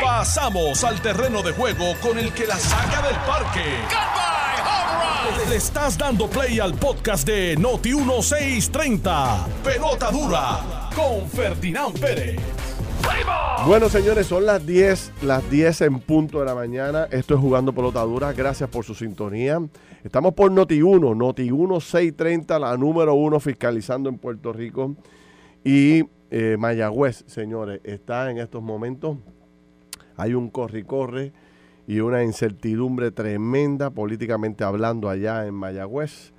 Pasamos al terreno de juego con el que la saca del parque. Le estás dando play al podcast de Noti 1630. Pelota dura con Ferdinand Pérez. Bueno, señores, son las 10, las 10 en punto de la mañana. Esto es Jugando Pelota Dura. Gracias por su sintonía. Estamos por Noti1, Noti1 630, la número uno fiscalizando en Puerto Rico. Y eh, Mayagüez, señores, está en estos momentos. Hay un corre-corre y una incertidumbre tremenda políticamente hablando allá en Mayagüez.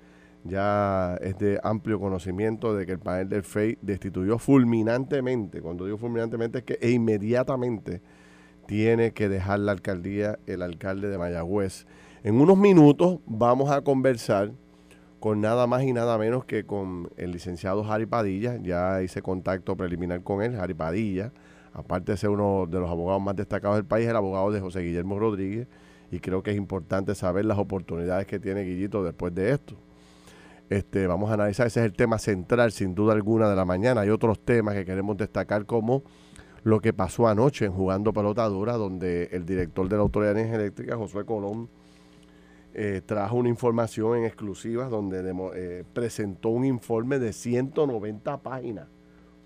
Ya es de amplio conocimiento de que el panel del FEI destituyó fulminantemente, cuando digo fulminantemente es que e inmediatamente tiene que dejar la alcaldía el alcalde de Mayagüez. En unos minutos vamos a conversar con nada más y nada menos que con el licenciado Jari Padilla. Ya hice contacto preliminar con él, Jari Padilla. Aparte de ser uno de los abogados más destacados del país, el abogado de José Guillermo Rodríguez. Y creo que es importante saber las oportunidades que tiene Guillito después de esto. Este, vamos a analizar, ese es el tema central, sin duda alguna, de la mañana. Hay otros temas que queremos destacar, como lo que pasó anoche en Jugando Pelota Dura, donde el director de la Autoridad de Energía Eléctrica, Josué Colón, eh, trajo una información en exclusiva donde eh, presentó un informe de 190 páginas.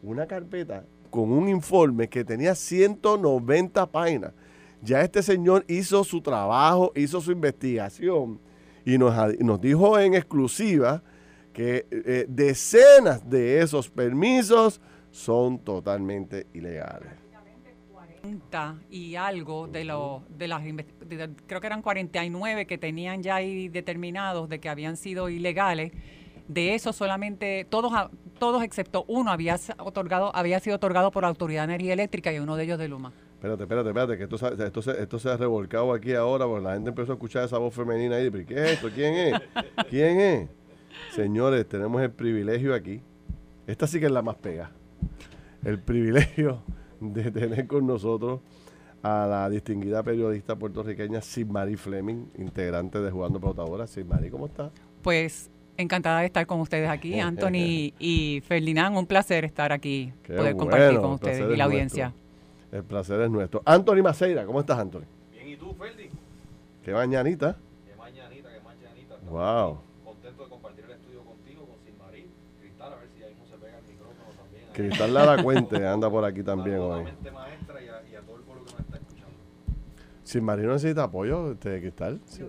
Una carpeta con un informe que tenía 190 páginas. Ya este señor hizo su trabajo, hizo su investigación y nos, nos dijo en exclusiva que eh, decenas de esos permisos son totalmente ilegales y algo de, los de las creo que eran 49 que tenían ya ahí determinados de que habían sido ilegales de eso solamente todos todos excepto uno había otorgado había sido otorgado por la autoridad de energía eléctrica y uno de ellos de Luma espérate espérate espérate que esto, esto, se, esto se ha revolcado aquí ahora porque la gente empezó a escuchar esa voz femenina ahí ¿qué es esto? ¿quién es? ¿quién es? señores tenemos el privilegio aquí esta sí que es la más pega el privilegio de tener con nosotros a la distinguida periodista puertorriqueña Sidmari Fleming, integrante de Jugando Pelotadora. Sidmari, ¿cómo está? Pues encantada de estar con ustedes aquí, Anthony y Ferdinand. Un placer estar aquí, poder compartir con ustedes y la audiencia. El placer es nuestro. Anthony Maceira, ¿cómo estás, Anthony? Bien, ¿y tú, Ferdi? Qué mañanita. Qué mañanita, qué mañanita. Wow. Cristal Lara Cuente anda por aquí también hoy. maestra y a, todo el pueblo que nos está escuchando. Si Marino necesita apoyo, este Cristal. Sí.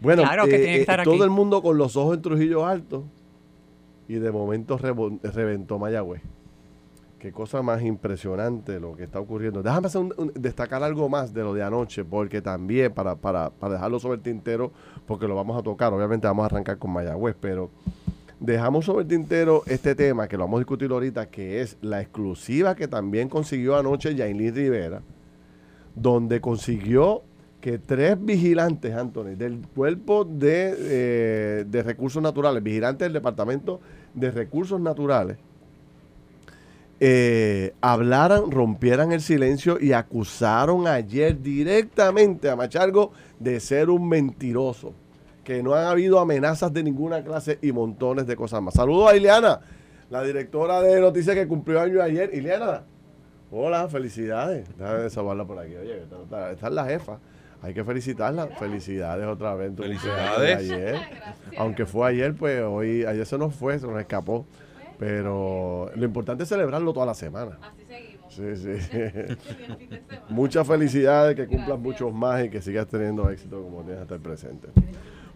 bueno, claro que tiene que eh, estar todo el mundo con los ojos en Trujillo Alto y de momento reventó Mayagüez. Qué cosa más impresionante lo que está ocurriendo. Déjame destacar algo más de lo de anoche, porque también, para, para, para dejarlo sobre el tintero, porque lo vamos a tocar, obviamente vamos a arrancar con Mayagüez, pero Dejamos sobre el tintero este tema que lo vamos a discutir ahorita, que es la exclusiva que también consiguió anoche Yailin Rivera, donde consiguió que tres vigilantes, Anthony, del cuerpo de, eh, de recursos naturales, vigilantes del Departamento de Recursos Naturales, eh, hablaran, rompieran el silencio y acusaron ayer directamente a Machargo de ser un mentiroso que no han habido amenazas de ninguna clase y montones de cosas más. Saludos a Ileana, la directora de noticias que cumplió año ayer. Ileana, hola, felicidades. Déjame saludarla por aquí. Oye, esta, es la jefa. Hay que felicitarla. Felicidades otra vez. Felicidades. Ayer. Aunque fue ayer, pues hoy, ayer se nos fue, se nos escapó. Pero lo importante es celebrarlo toda la semana. Así seguimos. Sí, sí. Muchas felicidades, que cumplas muchos más y que sigas teniendo éxito como tienes hasta el presente.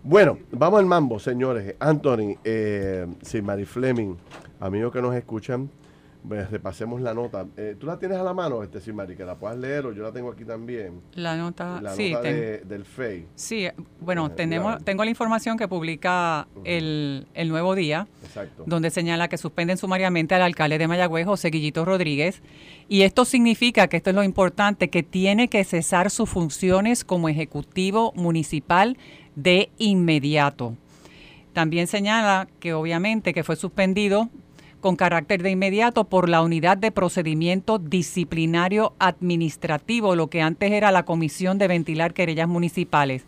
Bueno, vamos al mambo, señores. Anthony, eh, Mary Fleming, amigos que nos escuchan, pues, repasemos la nota. Eh, ¿Tú la tienes a la mano, este Simari, que la puedas leer o yo la tengo aquí también? La nota, la sí, nota del FEI. Sí, bueno, tenemos, tengo la información que publica el, el, Nuevo Día, donde señala que suspenden sumariamente al alcalde de Mayagüez, José Guillito Rodríguez, y esto significa que esto es lo importante, que tiene que cesar sus funciones como ejecutivo municipal de inmediato. También señala que obviamente que fue suspendido con carácter de inmediato por la Unidad de Procedimiento Disciplinario Administrativo, lo que antes era la Comisión de Ventilar Querellas Municipales.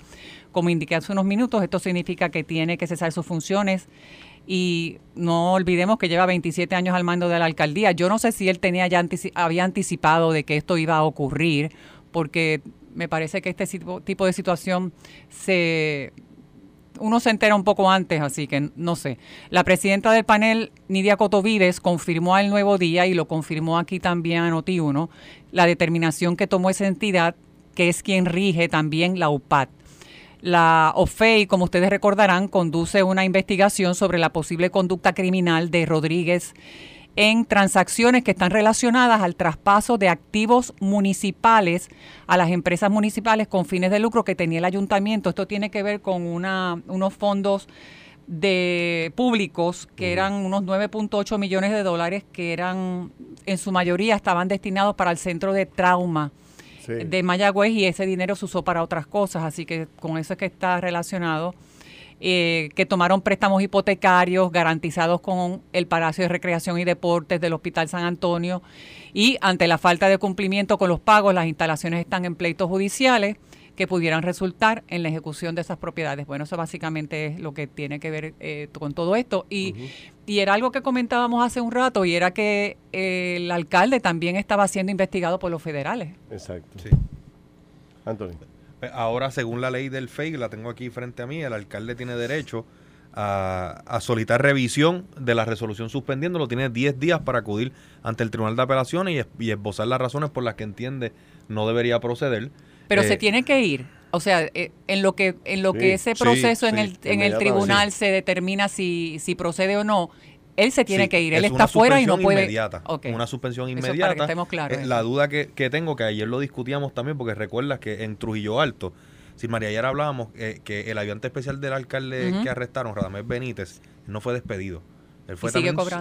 Como indiqué hace unos minutos, esto significa que tiene que cesar sus funciones y no olvidemos que lleva 27 años al mando de la alcaldía. Yo no sé si él tenía ya había anticipado de que esto iba a ocurrir, porque me parece que este tipo de situación se uno se entera un poco antes, así que no sé. La presidenta del panel, Nidia Cotovides, confirmó al Nuevo Día y lo confirmó aquí también a Noti1, la determinación que tomó esa entidad, que es quien rige también la UPAD. La OFEI, como ustedes recordarán, conduce una investigación sobre la posible conducta criminal de Rodríguez en transacciones que están relacionadas al traspaso de activos municipales a las empresas municipales con fines de lucro que tenía el ayuntamiento. Esto tiene que ver con una, unos fondos de públicos que eran unos 9.8 millones de dólares que eran en su mayoría estaban destinados para el centro de trauma de Mayagüez y ese dinero se usó para otras cosas, así que con eso es que está relacionado. Eh, que tomaron préstamos hipotecarios garantizados con el Palacio de Recreación y Deportes del Hospital San Antonio y ante la falta de cumplimiento con los pagos, las instalaciones están en pleitos judiciales que pudieran resultar en la ejecución de esas propiedades. Bueno, eso básicamente es lo que tiene que ver eh, con todo esto. Y, y era algo que comentábamos hace un rato y era que el alcalde también estaba siendo investigado por los federales. Exacto. Sí. Antonio. Ahora, según la ley del FEI, la tengo aquí frente a mí, el alcalde tiene derecho a, a solicitar revisión de la resolución suspendiéndolo. Tiene 10 días para acudir ante el Tribunal de Apelaciones y, esbozar las razones por las que entiende no debería proceder. Pero se eh, tiene que ir. O sea, eh, en lo que en lo que ese proceso en el en el tribunal se determina si si procede o no, él se tiene que ir, él está fuera y no puede. Inmediata, Una suspensión inmediata. Eh, la duda que, tengo, que ayer lo discutíamos también, porque recuerdas que en Trujillo Alto, si María ayer hablábamos eh, que el ayudante especial del alcalde que arrestaron, Radamés Benítez, no fue despedido. Él fue,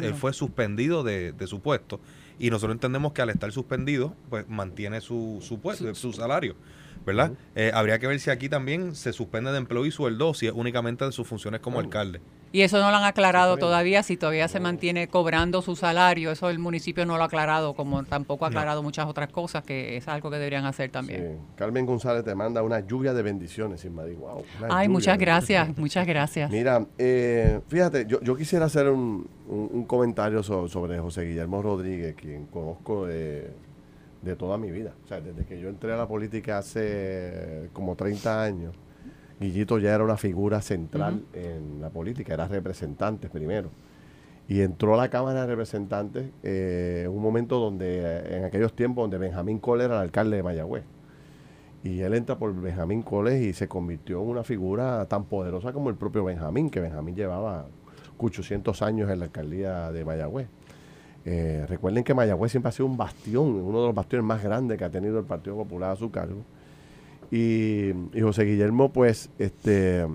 él fue suspendido de, su puesto y nosotros entendemos que al estar suspendido, pues mantiene su, su puesto, su salario. ¿verdad? Eh, habría que ver si aquí también se suspende de empleo y sueldo, si es únicamente de sus funciones como alcalde. Y eso no lo han aclarado todavía, si todavía se mantiene cobrando su salario, eso el municipio no lo ha aclarado, como tampoco ha aclarado muchas otras cosas, que es algo que deberían hacer también. Carmen González te manda una lluvia de bendiciones, Wow, Ay, muchas gracias, muchas gracias. Mira, eh, fíjate, yo, yo, quisiera hacer un, comentario sobre, José Guillermo Rodríguez, quien conozco de, de toda mi vida. O sea, desde que yo entré a la política hace como 30 años Guillito ya era una figura central en la política, era representante primero. Y entró a la Cámara de Representantes eh, en un momento donde, eh, en aquellos tiempos, donde Benjamín Cole era el alcalde de Mayagüez. Y él entra por Benjamín Cole y se convirtió en una figura tan poderosa como el propio Benjamín, que Benjamín llevaba 800 años en la alcaldía de Mayagüez. Eh, recuerden que Mayagüez siempre ha sido un bastión, uno de los bastiones más grandes que ha tenido el Partido Popular a su cargo. Y, José Guillermo, pues, este,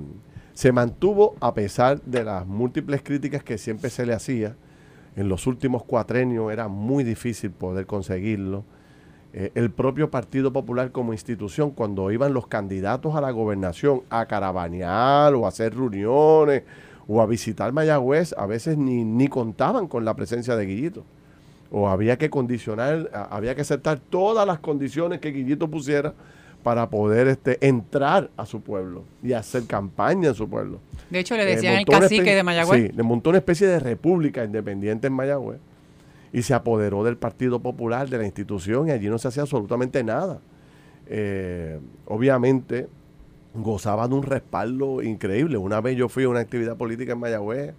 se mantuvo a pesar de las múltiples críticas que siempre se le hacía. En los últimos cuatrenios era muy difícil poder conseguirlo. Eh, el propio Partido Popular como institución, cuando iban los candidatos a la gobernación a caravanear o a hacer reuniones o a visitar Mayagüez, a veces ni, ni contaban con la presencia de Guillito. O había que condicionar, había que aceptar todas las condiciones que Guillito pusiera para poder este, entrar a su pueblo y hacer campaña en su pueblo. De hecho, le decían el cacique de Mayagüez. Sí, le montó una especie de república independiente en Mayagüez y se apoderó del Partido Popular, de la institución, y allí no se hacía absolutamente nada. Eh, obviamente gozaba de un respaldo increíble. Una vez yo fui a una actividad política en Mayagüez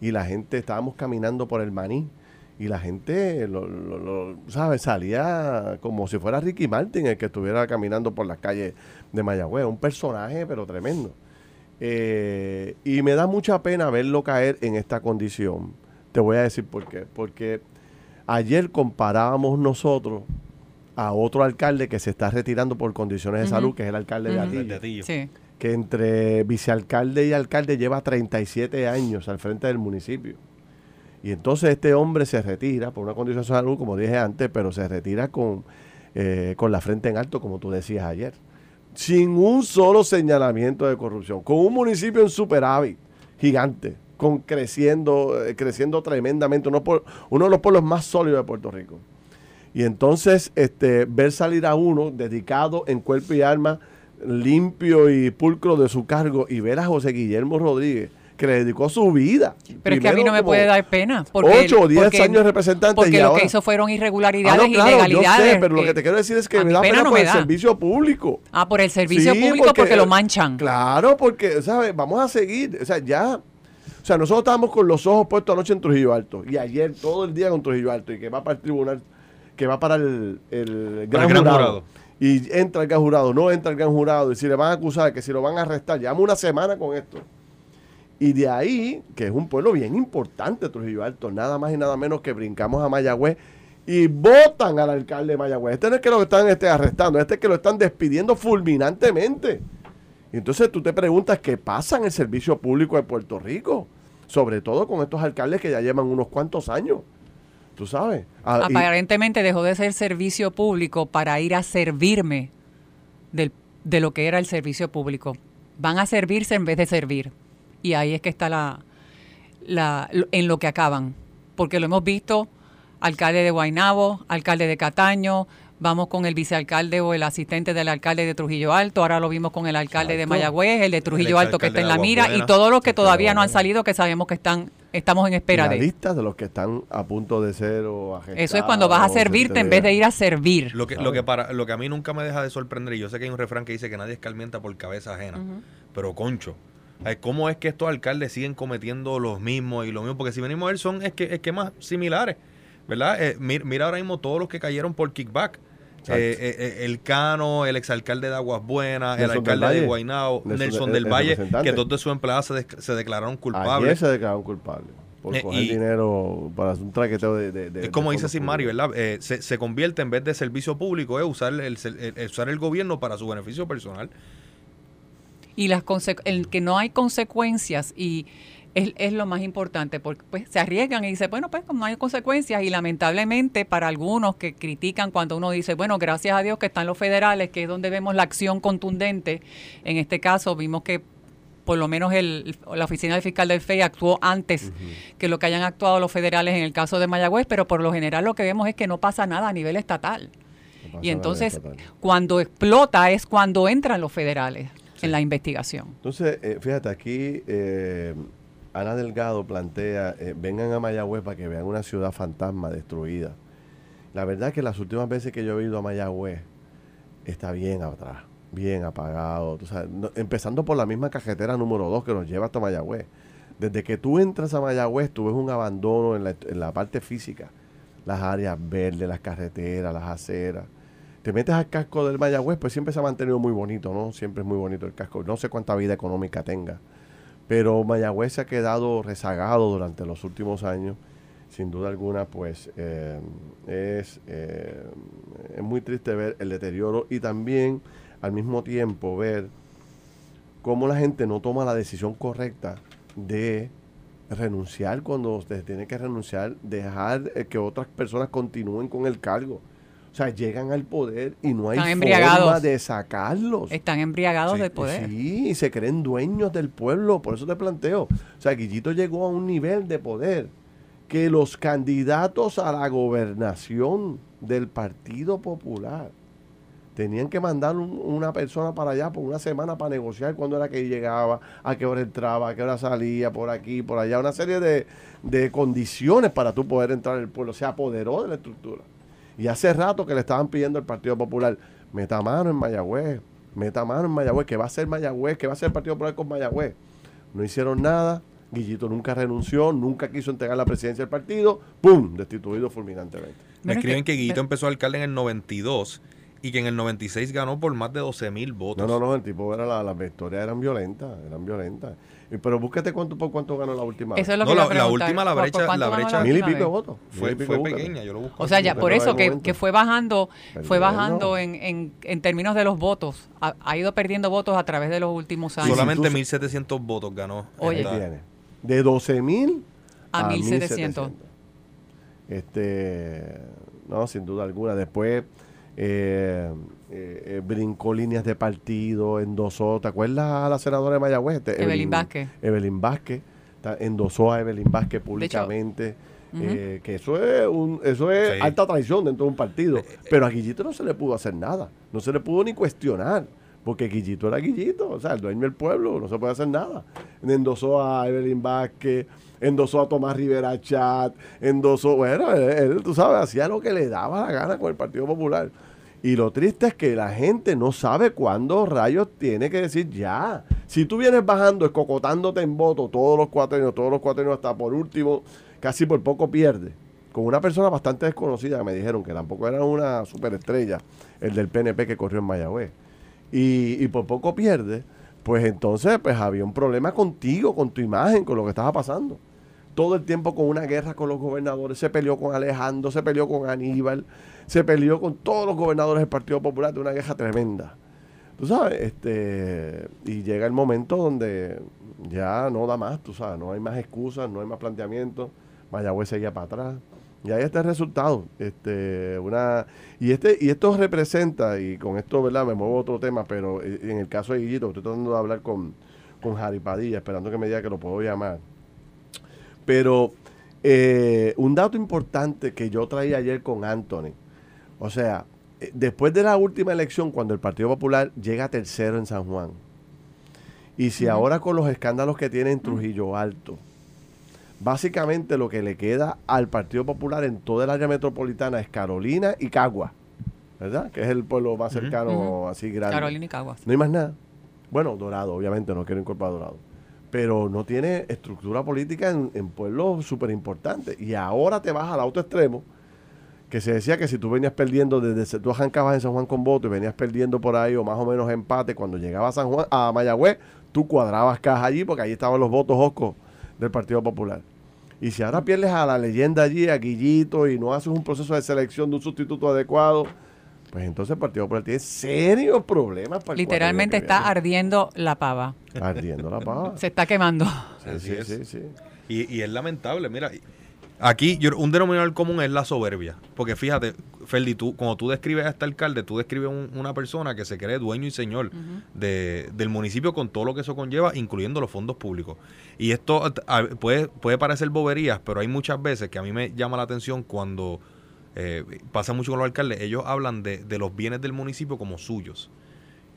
y la gente estábamos caminando por el maní y la gente, lo, lo, ¿sabes? Salía como si fuera Ricky Martin el que estuviera caminando por las calles de Mayagüez. Un personaje, pero tremendo. Eh, y me da mucha pena verlo caer en esta condición. Te voy a decir por qué. Porque ayer comparábamos nosotros a otro alcalde que se está retirando por condiciones de salud, que es el alcalde de Atillo. Que entre vicealcalde y alcalde lleva 37 años al frente del municipio. Y entonces este hombre se retira por una condición de salud, como dije antes, pero se retira con, eh, con la frente en alto, como tú decías ayer. Sin un solo señalamiento de corrupción. Con un municipio en superávit, gigante, con creciendo, eh, creciendo tremendamente, uno, uno de los pueblos más sólidos de Puerto Rico. Y entonces este, ver salir a uno dedicado en cuerpo y alma, limpio y pulcro de su cargo, y ver a José Guillermo Rodríguez que le dedicó su vida. Pero es que a mí no me puede dar pena. Porque, 8 o 10 años representante. Porque lo que hizo fueron irregularidades y ah, ilegalidades. Yo sé, pero lo que te quiero decir es que me da pena, por el servicio público. Ah, por el servicio público porque, lo manchan. Claro, porque, ¿sabes? Vamos a seguir. O sea, ya. O sea, nosotros estábamos con los ojos puestos anoche en Trujillo Alto. Y ayer todo el día con Trujillo Alto. Y que va para el tribunal. Que va para el, el, gran, jurado. Y entra el gran jurado. No entra el gran jurado. Y si le van a acusar, que si lo van a arrestar. Llevamos una semana con esto. Y de ahí, que es un pueblo bien importante, Trujillo Alto, nada más y nada menos que brincamos a Mayagüez y votan al alcalde de Mayagüez. Este no es que lo están este, arrestando, este es que lo están despidiendo fulminantemente. Y entonces tú te preguntas qué pasa en el servicio público de Puerto Rico, sobre todo con estos alcaldes que ya llevan unos cuantos años. Tú sabes. Ah, Aparentemente dejó de ser servicio público para ir a servirme de lo que era el servicio público. Van a servirse en vez de servir. Y ahí es que está la, la, en lo que acaban. Porque lo hemos visto, alcalde de Guaynabo, alcalde de Cataño, vamos con el vicealcalde o el asistente del alcalde de Trujillo Alto, ahora lo vimos con el alcalde de Mayagüez, el de Trujillo Alto que está en la mira y todos los que todavía no han salido que sabemos que están estamos en espera de. lista de los que están a punto de ser o Eso es cuando vas a servirte en vez de ir a servir. Lo que, lo que para lo que a mí nunca me deja de sorprender y yo sé que hay un refrán que dice que nadie escarmienta por cabeza ajena, pero concho, ¿Cómo es que estos alcaldes siguen cometiendo los mismos y lo mismo? Porque si venimos a ver, son es que esquemas similares, ¿verdad? Eh, mira, ahora mismo todos los que cayeron por kickback. Eh, eh, el Cano, el exalcalde de Aguas Buenas, el alcalde de Guaynao, Nelson, del Valle, que dos de sus empleados se, declararon culpables. Ayer se declararon culpables por coger dinero para hacer un traqueteo de... es como dice Sin Mario, ¿verdad? se, se, convierte en vez de servicio público, es usar el, usar el gobierno para su beneficio personal y las el que no hay consecuencias y es, es, lo más importante porque pues se arriesgan y dicen, bueno, pues no hay consecuencias y lamentablemente para algunos que critican cuando uno dice, bueno, gracias a Dios que están los federales, que es donde vemos la acción contundente, en este caso vimos que por lo menos el, la oficina del fiscal del FEI actuó antes que lo que hayan actuado los federales en el caso de Mayagüez, pero por lo general lo que vemos es que no pasa nada a nivel estatal. y entonces, cuando explota es cuando entran los federales en la investigación. Entonces, eh, fíjate, aquí eh, Ana Delgado plantea, eh, vengan a Mayagüez para que vean una ciudad fantasma destruida. La verdad es que las últimas veces que yo he ido a Mayagüez, está bien atrás, bien apagado. empezando por la misma cajetera número 2 que nos lleva hasta Mayagüez. Desde que tú entras a Mayagüez, tú ves un abandono en la parte física. Las áreas verdes, las carreteras, las aceras te metes al casco del Mayagüez, pues siempre se ha mantenido muy bonito, ¿no? Siempre es muy bonito el casco. No sé cuánta vida económica tenga, pero Mayagüez se ha quedado rezagado durante los últimos años. Sin duda alguna, pues eh, es, eh, es muy triste ver el deterioro y también al mismo tiempo ver cómo la gente no toma la decisión correcta de renunciar cuando usted tiene que renunciar, dejar eh, que otras personas continúen con el cargo. O sea, llegan al poder y no hay forma de sacarlos. Están embriagados del poder. Sí, y se creen dueños del pueblo. Por eso te planteo. O sea, Guillito llegó a un nivel de poder que los candidatos a la gobernación del Partido Popular tenían que mandar una persona para allá por una semana para negociar cuándo era que llegaba, a qué hora entraba, a qué hora salía, por aquí, por allá. Una serie de, de condiciones para tú poder entrar al pueblo. Se apoderó de la estructura. Y hace rato que le estaban pidiendo al Partido Popular, meta mano en Mayagüez, meta mano en Mayagüez, que va a ser Mayagüez, que va a ser el Partido Popular con Mayagüez. No hicieron nada, Guillito nunca renunció, nunca quiso entregar la presidencia del partido, ¡pum! Destituido fulminantemente. Me escriben que Guillito empezó alcalde en el 92 y que en el 96 ganó por más de 12 mil votos. No, no, no, el tipo era la, las victorias eran violentas, eran violentas. Pero búsquete cuánto por cuánto ganó la última. Eso es lo que no, la, última la brecha, la brecha mil y pico de votos. Fue, fue pequeña, yo lo busco. O sea, ya por eso que, que, fue bajando, fue bajando en, en, en, términos de los votos. Ha, ha, ido perdiendo votos a través de los últimos años. Solamente 1.700 votos ganó. Oye, de 12.000 a, a 1.700. Este, no, sin duda alguna. Después eh, eh, eh, brincó líneas de partido, endosó, ¿te acuerdas a la senadora de Mayagüez? Este, Evelyn, Vázquez. Evelyn Vázquez, endosó a Evelyn Vázquez públicamente. Eh, que eso es un, eso es alta traición dentro de un partido. Pero a Guillito no se le pudo hacer nada, no se le pudo ni cuestionar, porque Guillito era Guillito, o sea, el dueño del pueblo, no se puede hacer nada. Endosó a Evelyn Vázquez, endosó a Tomás Rivera Chat, endosó, bueno, él, tú sabes, hacía lo que le daba la gana con el Partido Popular. Y lo triste es que la gente no sabe cuándo rayos tiene que decir ya. Si tú vienes bajando, escocotándote en voto todos los cuatro años, todos los cuatro años, hasta por último, casi por poco pierde. Con una persona bastante desconocida que me dijeron que tampoco era una superestrella, el del PNP que corrió en Mayagüez. Y, y por poco pierde, pues entonces pues había un problema contigo, con tu imagen, con lo que estaba pasando todo el tiempo con una guerra con los gobernadores. Se peleó con Alejandro, se peleó con Aníbal, se peleó con todos los gobernadores del Partido Popular de una guerra tremenda. Tú sabes, este, y llega el momento donde ya no da más, tú sabes, no hay más excusas, no hay más planteamientos. Mayagüez seguía para atrás. Y ahí está el resultado. Este, una, y este, y esto representa, y con esto, ¿verdad? Me muevo a otro tema, pero eh, en el caso de Guillito, estoy tratando de hablar con, con Harry Padilla, esperando que me diga que lo puedo llamar pero eh, un dato importante que yo traía ayer con Anthony, o sea, eh, después de la última elección, cuando el Partido Popular llega tercero en San Juan, y si ahora con los escándalos que tiene en Trujillo Alto, básicamente lo que le queda al Partido Popular en toda el área metropolitana es Carolina y Cagua, ¿verdad? Que es el pueblo más cercano, así grande. Carolina y Cagua. No hay más nada. Bueno, Dorado, obviamente, no quiero incorporar Dorado pero no tiene estructura política en, pueblos súper importantes. Y ahora te vas al auto extremo, que se decía que si tú venías perdiendo desde tú arrancabas en San Juan con voto y venías perdiendo por ahí o más o menos empate, cuando llegabas a San Juan, a Mayagüez, tú cuadrabas caja allí porque allí estaban los votos oscos del Partido Popular. Y si ahora pierdes a la leyenda allí, a Guillito, y no haces un proceso de selección de un sustituto adecuado, pues entonces el Partido Popular tiene serios problemas. Para Literalmente está ardiendo la pava. Ardiendo la pava. Se está quemando. Sí, sí, sí, Y, es lamentable, mira, aquí un denominador común es la soberbia. Porque fíjate, Ferdi, tú, cuando tú describes a este alcalde, tú describes una persona que se cree dueño y señor del municipio con todo lo que eso conlleva, incluyendo los fondos públicos. Y esto puede, puede parecer boberías, pero hay muchas veces que a mí me llama la atención cuando eh, pasa mucho con los alcaldes, ellos hablan de, los bienes del municipio como suyos.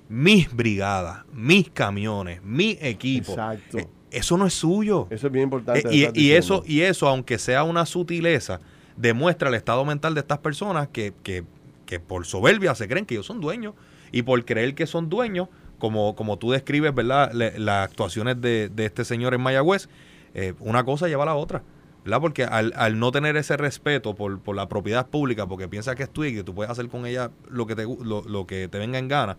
Mis brigadas, mis camiones, mi equipo. Exacto. Eh, eso no es suyo. Eso es bien importante. Eh, y, eso, y eso, aunque sea una sutileza, demuestra el estado mental de estas personas que, que, que por soberbia se creen que ellos son dueños y por creer que son dueños, como, como tú describes, ¿verdad? las actuaciones de, de, este señor en Mayagüez, una cosa lleva a la otra. Porque al, al, no tener ese respeto por, por, la propiedad pública, porque piensa que es tuya y que tú puedes hacer con ella lo que te, lo, que te venga en gana,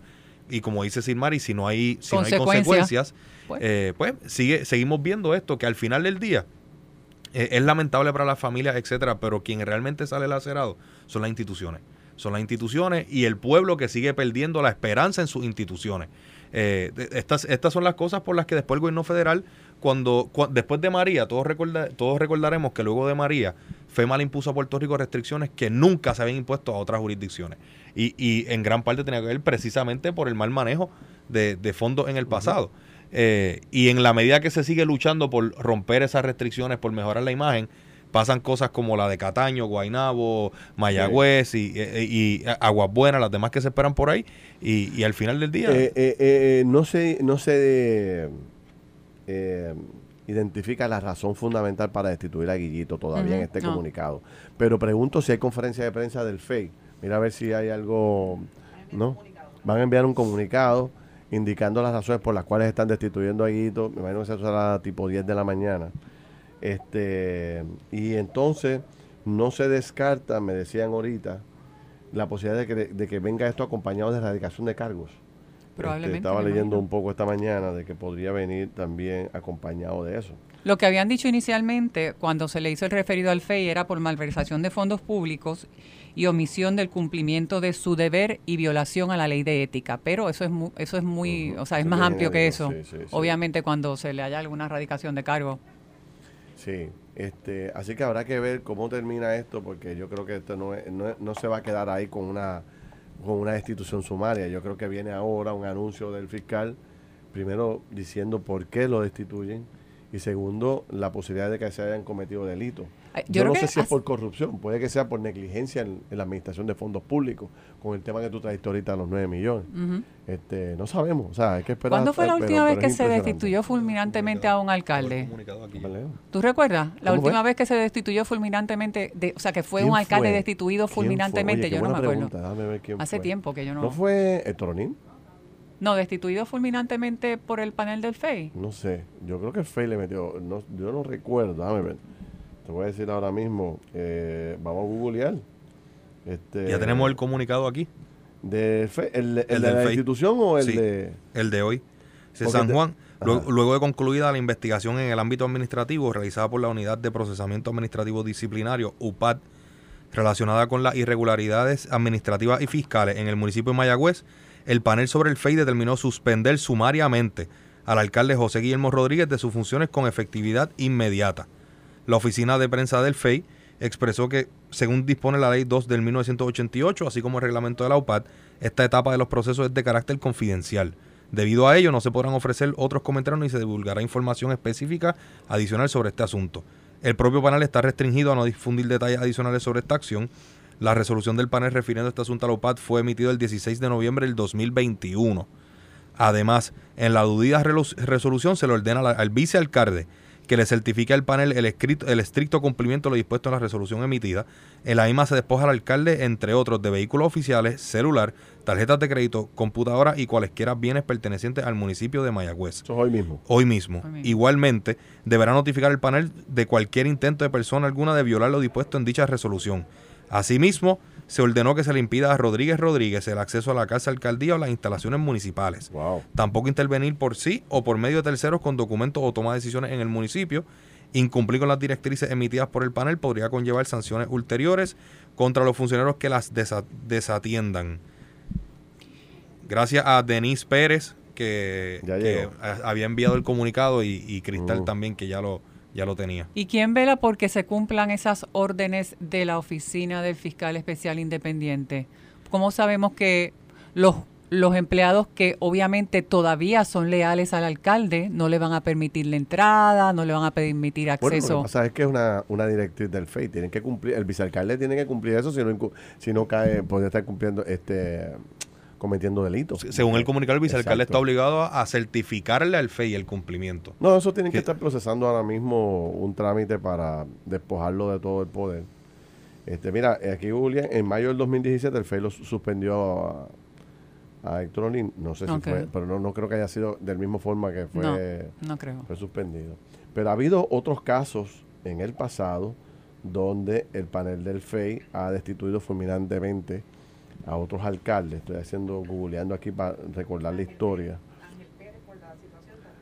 y como dice Silmari, si no hay, si no hay consecuencias, pues, eh, pues sigue, seguimos viendo esto, que al final del día eh, es lamentable para las familias, etcétera, pero quien realmente sale lacerado son las instituciones. Son las instituciones y el pueblo que sigue perdiendo la esperanza en sus instituciones. Eh, estas, estas son las cosas por las que después el gobierno federal cuando, después de María, todos, recorda, todos recordaremos que luego de María, FEMA le impuso a Puerto Rico restricciones que nunca se habían impuesto a otras jurisdicciones. Y, y en gran parte tenía que ver precisamente por el mal manejo de, fondos en el pasado. Eh, y en la medida que se sigue luchando por romper esas restricciones, por mejorar la imagen, pasan cosas como la de Cataño, Guainabo, Mayagüez y, eh, y, Aguas Buenas, las demás que se esperan por ahí. Y, al final del día... Eh, no sé, no sé eh, identifica la razón fundamental para destituir a Guillito todavía en este comunicado. Pero pregunto si hay conferencia de prensa del FEI. Mira a ver si hay algo, ¿no? Van a enviar un comunicado indicando las razones por las cuales están destituyendo a Guillito. Me imagino que eso será tipo 10 de la mañana. Este, y entonces no se descarta, me decían ahorita, la posibilidad de que, de que venga esto acompañado de erradicación de cargos. Este, estaba leyendo un poco esta mañana de que podría venir también acompañado de eso. Lo que habían dicho inicialmente cuando se le hizo el referido al FEI era por malversación de fondos públicos y omisión del cumplimiento de su deber y violación a la ley de ética. Pero eso es muy, eso es muy, o sea, es más amplio que eso. Obviamente cuando se le haya alguna erradicación de cargo. Sí, este, así que habrá que ver cómo termina esto, porque yo creo que esto no, no, no se va a quedar ahí con una con una destitución sumaria. Yo creo que viene ahora un anuncio del fiscal, primero diciendo por qué lo destituyen y segundo la posibilidad de que se hayan cometido delitos. Yo, no sé si es por corrupción, puede que sea por negligencia en, la administración de fondos públicos, con el tema que tú trajiste ahorita, los 9 millones. este, no sabemos, o sea, hay que esperar. ¿Cuándo fue la última vez que se destituyó fulminantemente a un alcalde? ¿Tú recuerdas? La última vez que se destituyó fulminantemente, de, o sea, que fue un alcalde destituido fulminantemente, yo no me acuerdo. Hace tiempo que yo no. ¿No fue el Toronín? No, destituido fulminantemente por el panel del FEI. No sé, yo creo que el FEI le metió, no, yo no recuerdo, déjame ver. Te voy a decir ahora mismo, eh, vamos a googlear. Este, ya tenemos el comunicado aquí. De FEI, ¿El, de la institución o el de...? el de hoy. San Juan, luego, de concluida la investigación en el ámbito administrativo realizada por la Unidad de Procesamiento Administrativo Disciplinario, UPAD, relacionada con las irregularidades administrativas y fiscales en el municipio de Mayagüez, el panel sobre el FEI determinó suspender sumariamente al alcalde José Guillermo Rodríguez de sus funciones con efectividad inmediata. La oficina de prensa del FEI expresó que, según dispone la ley 2 del 1988, así como el reglamento de la UPAD, esta etapa de los procesos es de carácter confidencial. Debido a ello, no se podrán ofrecer otros comentarios ni se divulgará información específica adicional sobre este asunto. El propio panel está restringido a no difundir detalles adicionales sobre esta acción, la resolución del panel refiriendo este asunto a la UPAD fue emitida el 16 de noviembre del 2021. Además, en la dudida resolución se le ordena al vicealcalde que le certifique al panel el, el estricto cumplimiento de lo dispuesto en la resolución emitida. En la misma se despoja al alcalde, entre otros, de vehículos oficiales, celular, tarjetas de crédito, computadora y cualesquiera bienes pertenecientes al municipio de Mayagüez. Eso hoy mismo. Hoy mismo. Igualmente, deberá notificar el panel de cualquier intento de persona alguna de violar lo dispuesto en dicha resolución. Asimismo, se ordenó que se le impida a Rodríguez Rodríguez el acceso a la casa alcaldía o las instalaciones municipales. Tampoco intervenir por sí o por medio de terceros con documentos o toma de decisiones en el municipio. Incumplir con las directrices emitidas por el panel podría conllevar sanciones ulteriores contra los funcionarios que las desatiendan. Gracias a Denise Pérez, que, había enviado el comunicado, y, Cristal también, que ya lo, ya lo tenía. ¿Y quién vela porque se cumplan esas órdenes de la oficina del fiscal especial independiente? ¿Cómo sabemos que los, los empleados que obviamente todavía son leales al alcalde no le van a permitir la entrada, no le van a permitir acceso? Bueno, lo que pasa es que es una, una directriz del FEI, tienen que cumplir, el vicealcalde tiene que cumplir eso, si no, si no cae, podría estar cumpliendo este cometiendo delitos. Según el comunicado, el vicealcalde está obligado a certificarle al FEI el cumplimiento. No, eso tienen que estar procesando ahora mismo un trámite para despojarlo de todo el poder. Este, mira, aquí Julián, en mayo del 2017 el FEI lo suspendió a, a Héctor no sé si fue, pero no, no creo que haya sido del mismo forma que fue, no, creo. fue suspendido. Pero ha habido otros casos en el pasado donde el panel del FEI ha destituido fulminantemente a otros alcaldes. Estoy haciendo, googleando aquí para recordar la historia.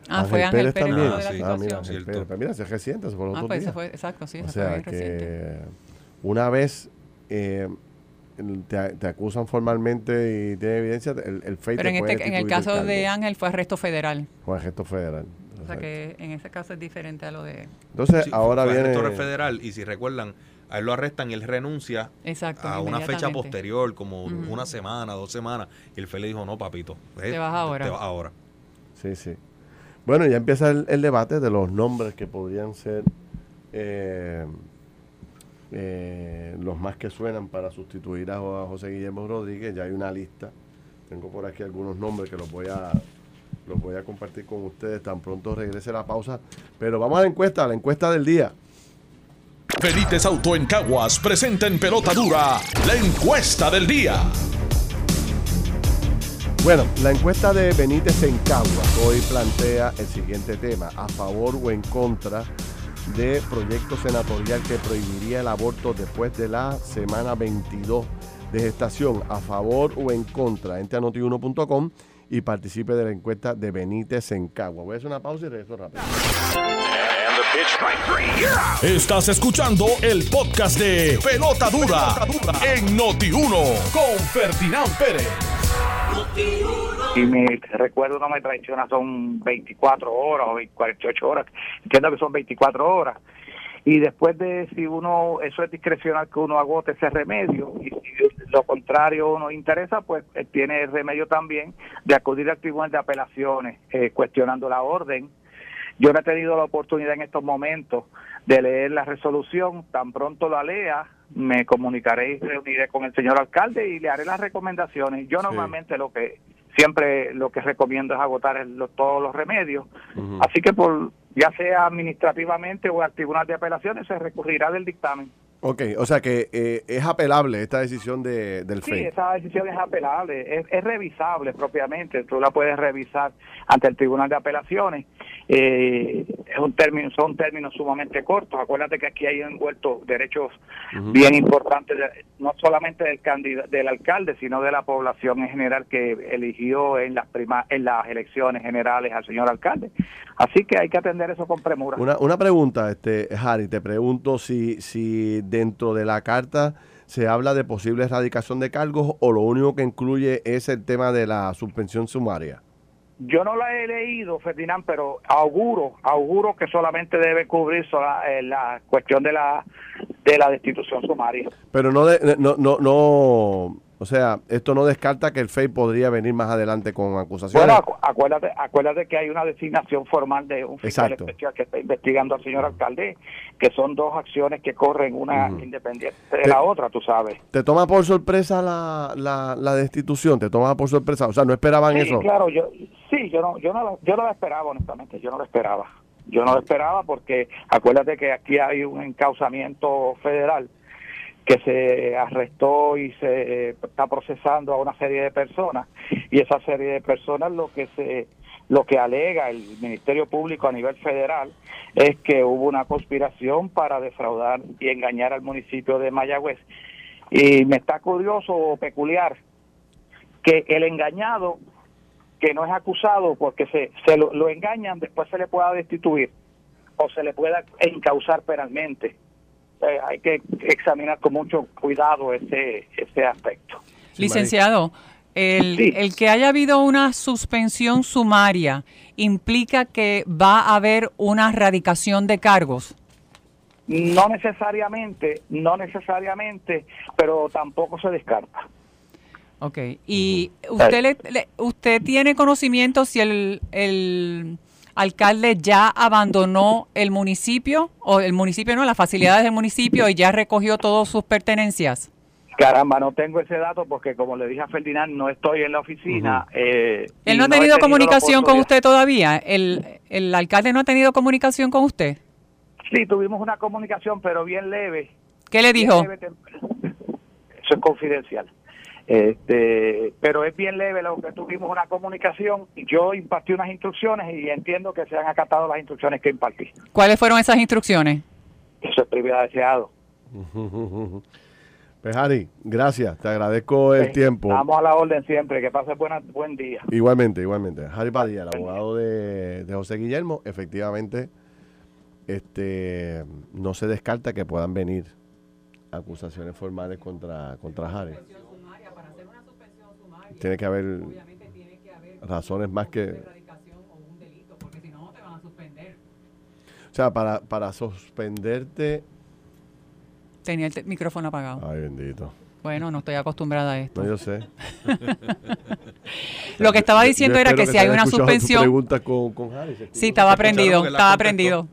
Ah, fue Ángel Pérez, también. ah, mira, Ángel Pérez. Pero mira, se reciente, se fue ah, pues fue, exacto, sí, o sea, que una vez eh, te, te, acusan formalmente y tiene evidencia, el, el FEI Pero en, este, en el caso de Ángel fue arresto federal. Fue arresto federal. O sea que en ese caso es diferente a lo de... Entonces, ahora fue viene... arresto federal y si recuerdan a él lo arrestan y él renuncia a una fecha posterior, como una semana, dos semanas. Y el FE le dijo, no, papito. te vas ahora. Te vas ahora. Sí, sí. Bueno, ya empieza el, debate de los nombres que podrían ser eh, eh, los más que suenan para sustituir a, José Guillermo Rodríguez. Ya hay una lista. Tengo por aquí algunos nombres que los voy a los voy a compartir con ustedes tan pronto regrese la pausa. Pero vamos a la encuesta, a la encuesta del día. Benítez Auto en Caguas presenta en pelota dura la encuesta del día. Bueno, la encuesta de Benítez en Caguas hoy plantea el siguiente tema, a favor o en contra de proyecto senatorial que prohibiría el aborto después de la semana 22 de gestación, a favor o en contra. Entre a notiuno.com y participe de la encuesta de Benítez en Caguas. Voy a hacer una pausa y regreso rápido. Estás escuchando el podcast de Pelota Dura, en Noti1 con Ferdinand Pérez. Y mi recuerdo no me traiciona, son 24 horas o 48 horas. Entiendo que son 24 horas. Y después de si uno, eso es discrecional que uno agote ese remedio, y si lo contrario uno interesa, pues tiene el remedio también de acudir al tribunal de apelaciones, eh, cuestionando la orden yo no he tenido la oportunidad en estos momentos de leer la resolución. Tan pronto la lea, me comunicaré y reuniré con el señor alcalde y le haré las recomendaciones. Yo normalmente lo que siempre lo que recomiendo es agotar todos los remedios. Así que por ya sea administrativamente o al Tribunal de Apelaciones se recurrirá del dictamen. Ok, o sea que eh, es apelable esta decisión de, del FEI. Sí, esa decisión es apelable, es, revisable propiamente, tú la puedes revisar ante el Tribunal de Apelaciones. Eh, es un término, son términos sumamente cortos. Acuérdate que aquí hay envuelto derechos bien importantes, no solamente del candidato, del alcalde, sino de la población en general que eligió en las prima, en las elecciones generales al señor alcalde. Así que hay que atender eso con premura. Una, una pregunta, este, Harry, te pregunto si, si dentro de la carta se habla de posible erradicación de cargos o lo único que incluye es el tema de la suspensión sumaria. Yo no la he leído, Ferdinand, pero auguro, auguro que solamente debe cubrir eh, la cuestión de la de la destitución sumaria. Pero no, de, no, no, no o sea, esto no descarta que el FEI podría venir más adelante con acusaciones. Bueno, acuérdate, acuérdate que hay una designación formal de un fiscal especial que está investigando al señor alcalde, que son dos acciones que corren una independiente de la otra, tú sabes. ¿Te toma por sorpresa la, la, destitución? ¿Te toma por sorpresa? O sea, ¿no esperaban sí, eso? claro, yo, sí, yo no, yo no, yo no lo esperaba, honestamente, yo no lo esperaba. Yo no lo esperaba porque acuérdate que aquí hay un encauzamiento federal que se arrestó y se está procesando a una serie de personas. Y esa serie de personas lo que se lo que alega el Ministerio Público a nivel federal es que hubo una conspiración para defraudar y engañar al municipio de Mayagüez. Y me está curioso o peculiar que el engañado que no es acusado porque se, se lo, lo engañan después se le pueda destituir o se le pueda encausar penalmente eh, hay que examinar con mucho cuidado ese, ese aspecto. Licenciado, el, el que haya habido una suspensión sumaria implica que va a haber una radicación de cargos. No necesariamente, no necesariamente, pero tampoco se descarta. Ok, y usted, le, usted tiene conocimiento si el, el alcalde ya abandonó el municipio, o el municipio no, las facilidades del municipio y ya recogió todas sus pertenencias? Caramba, no tengo ese dato porque como le dije a Ferdinand, no estoy en la oficina. Eh, ¿Él no ha tenido, comunicación con usted todavía? ¿El, ¿El alcalde no ha tenido comunicación con usted? Sí, tuvimos una comunicación, pero bien leve. ¿Qué le dijo? Eso es confidencial. Este, pero es bien leve lo que tuvimos una comunicación. Yo impartí unas instrucciones y entiendo que se han acatado las instrucciones que impartí. ¿Cuáles fueron esas instrucciones? Eso es privilegiado. Pues Harry, gracias, te agradezco el tiempo. Vamos a la orden siempre, que pase buena, buen día. Igualmente, igualmente. Harry Padilla, el abogado de, de José Guillermo, efectivamente, este no se descarta que puedan venir acusaciones formales contra, contra Harry tiene que haber, razones más que... O sea, para, para suspenderte... Tenía el micrófono apagado. Ay, bendito. Bueno, no estoy acostumbrada a esto. No, yo sé. Lo que estaba diciendo era que, si hay una suspensión. pregunta con, con Harry, sí, estaba aprendido, estaba aprendido.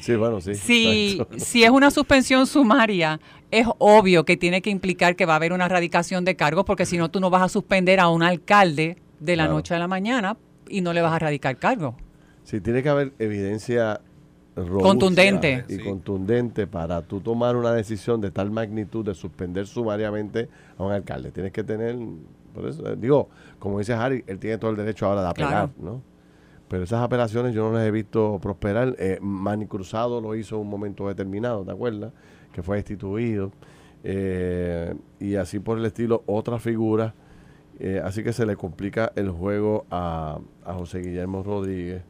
Sí, bueno, sí. Si, si es una suspensión sumaria, es obvio que tiene que implicar que va a haber una erradicación de cargos, porque si no, tú no vas a suspender a un alcalde de la noche a la mañana y no le vas a erradicar cargos. Sí, tiene que haber evidencia contundente y contundente para tú tomar una decisión de tal magnitud de suspender sumariamente a un alcalde. Tienes que tener, por eso eh, digo, como dice Harry, él tiene todo el derecho ahora de apelar, ¿no? Pero esas apelaciones yo no las he visto prosperar. Eh, Manny Cruzado lo hizo en un momento determinado, ¿te acuerdas? Que fue destituido. Eh, y así por el estilo, otra figura. Eh, así que se le complica el juego a, a José Guillermo Rodríguez